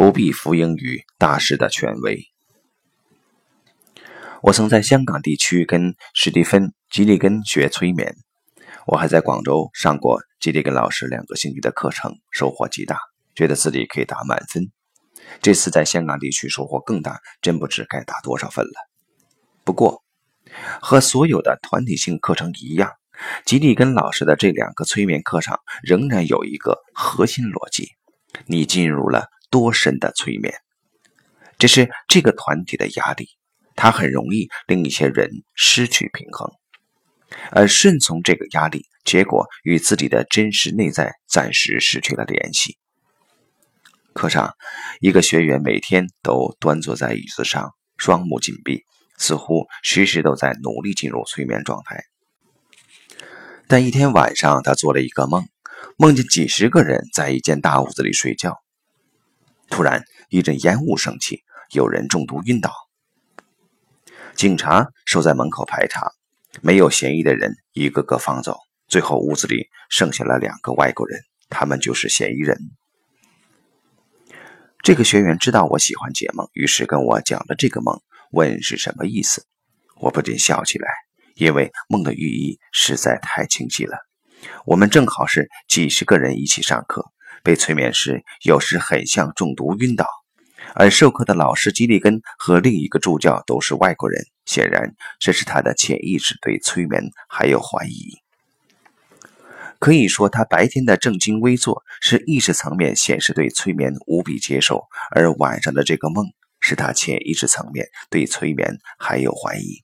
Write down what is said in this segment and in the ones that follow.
不必服膺于大师的权威。我曾在香港地区跟史蒂芬·吉利根学催眠，我还在广州上过吉利根老师两个星期的课程，收获极大，觉得自己可以打满分。这次在香港地区收获更大，真不知该打多少分了。不过，和所有的团体性课程一样，吉利根老师的这两个催眠课程仍然有一个核心逻辑：你进入了多深的催眠，这是这个团体的压力。它很容易令一些人失去平衡，而顺从这个压力，结果与自己的真实内在暂时失去了联系。课上，一个学员每天都端坐在椅子上，双目紧闭，似乎时时都在努力进入催眠状态。但一天晚上，他做了一个梦，梦见几十个人在一间大屋子里睡觉。突然，一阵烟雾升起，有人中毒晕倒。警察守在门口排查，没有嫌疑的人一个个放走，最后屋子里剩下了两个外国人，他们就是嫌疑人。这个学员知道我喜欢解梦，于是跟我讲了这个梦，问是什么意思。我不禁笑起来，因为梦的寓意实在太清晰了。我们正好是几十个人一起上课，被催眠时有时很像中毒晕倒。而授课的老师基利根和另一个助教都是外国人，显然这是他的潜意识对催眠还有怀疑。可以说，他白天的正襟危坐是意识层面显示对催眠无比接受，而晚上的这个梦是他潜意识层面对催眠还有怀疑。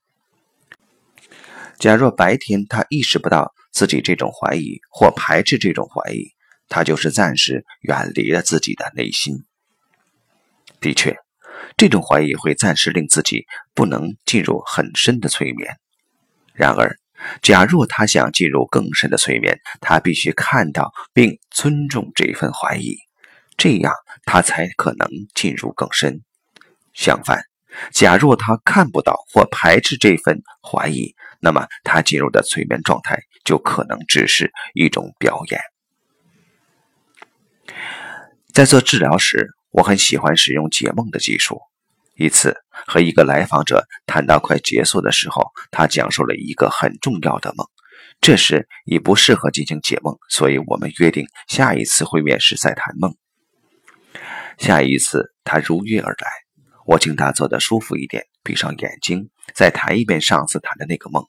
假若白天他意识不到自己这种怀疑或排斥这种怀疑，他就是暂时远离了自己的内心。的确，这种怀疑会暂时令自己不能进入很深的催眠。然而，假若他想进入更深的催眠，他必须看到并尊重这份怀疑，这样他才可能进入更深。相反，假若他看不到或排斥这份怀疑，那么他进入的催眠状态就可能只是一种表演。在做治疗时。我很喜欢使用解梦的技术。一次和一个来访者谈到快结束的时候，他讲述了一个很重要的梦。这时已不适合进行解梦，所以我们约定下一次会面时再谈梦。下一次他如约而来，我请他坐得舒服一点，闭上眼睛，再谈一遍上次谈的那个梦，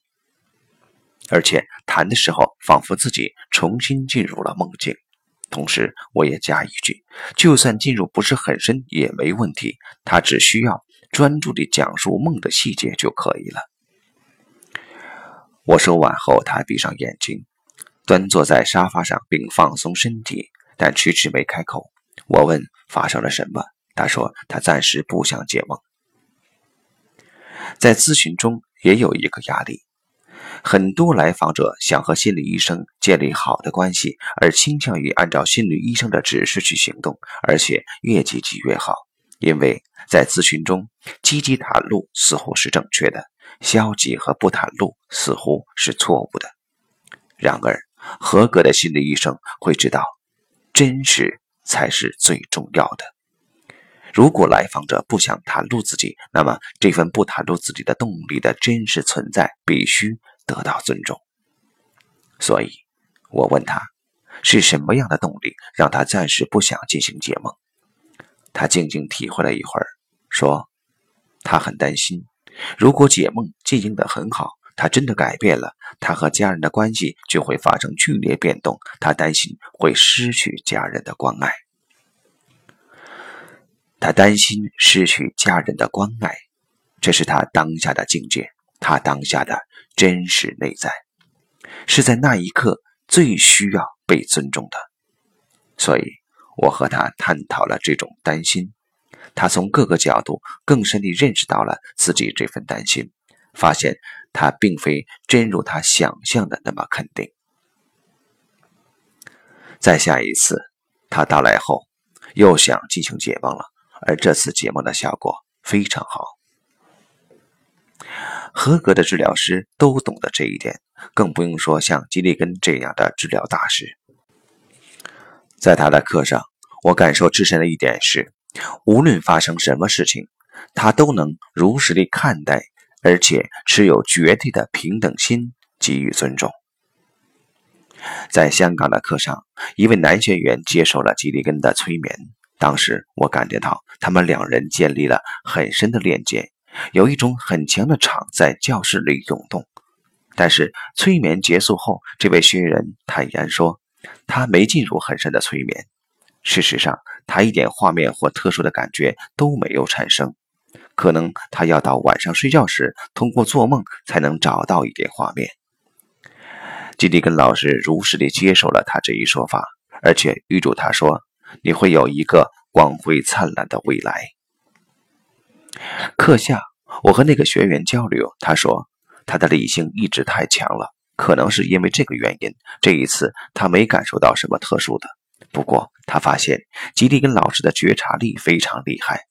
而且谈的时候仿佛自己重新进入了梦境。同时，我也加一句：就算进入不是很深也没问题，他只需要专注地讲述梦的细节就可以了。我说完后，他闭上眼睛，端坐在沙发上并放松身体，但迟迟没开口。我问发生了什么，他说他暂时不想解梦。在咨询中也有一个压力。很多来访者想和心理医生建立好的关系，而倾向于按照心理医生的指示去行动，而且越积极越好。因为在咨询中，积极袒露似乎是正确的，消极和不袒露似乎是错误的。然而，合格的心理医生会知道，真实才是最重要的。如果来访者不想袒露自己，那么这份不袒露自己的动力的真实存在必须。得到尊重，所以我问他是什么样的动力让他暂时不想进行解梦。他静静体会了一会儿，说：“他很担心，如果解梦进行得很好，他真的改变了，他和家人的关系就会发生剧烈变动。他担心会失去家人的关爱。他担心失去家人的关爱，这是他当下的境界。”他当下的真实内在，是在那一刻最需要被尊重的，所以我和他探讨了这种担心。他从各个角度更深地认识到了自己这份担心，发现他并非真如他想象的那么肯定。在下一次他到来后，又想进行解梦了，而这次解梦的效果非常好。合格的治疗师都懂得这一点，更不用说像吉利根这样的治疗大师。在他的课上，我感受至深的一点是，无论发生什么事情，他都能如实地看待，而且持有绝对的平等心，给予尊重。在香港的课上，一位男学员接受了吉利根的催眠。当时我感觉到他们两人建立了很深的链接，有一种很强的场在教室里涌动。但是催眠结束后，这位学员坦言说，他没进入很深的催眠。事实上，他一点画面或特殊的感觉都没有产生。可能他要到晚上睡觉时，通过做梦才能找到一点画面。基蒂根老师如实地接受了他这一说法，而且预祝他说：“你会有一个光辉灿烂的未来。”课下，我和那个学员交流，他说他的理性一直太强了，可能是因为这个原因，这一次他没感受到什么特殊的。不过他发现吉蒂根老师的觉察力非常厉害，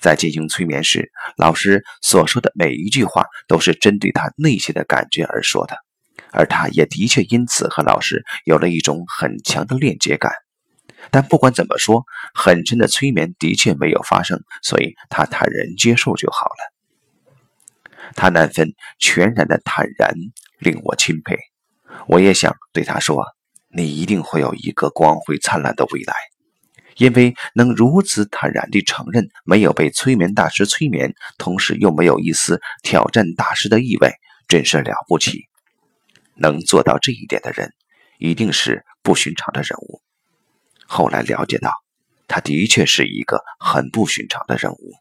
在进行催眠时，老师所说的每一句话都是针对他内心的感觉而说的。而他也的确因此和老师有了一种很强的链接感，但不管怎么说，很深的催眠的确没有发生，所以他坦然接受就好了。他那份全然的坦然令我钦佩，我也想对他说：“你一定会有一个光辉灿烂的未来，因为能如此坦然地承认没有被催眠大师催眠，同时又没有一丝挑战大师的意味，真是了不起。”能做到这一点的人，一定是不寻常的人物。后来了解到，他的确是一个很不寻常的人物。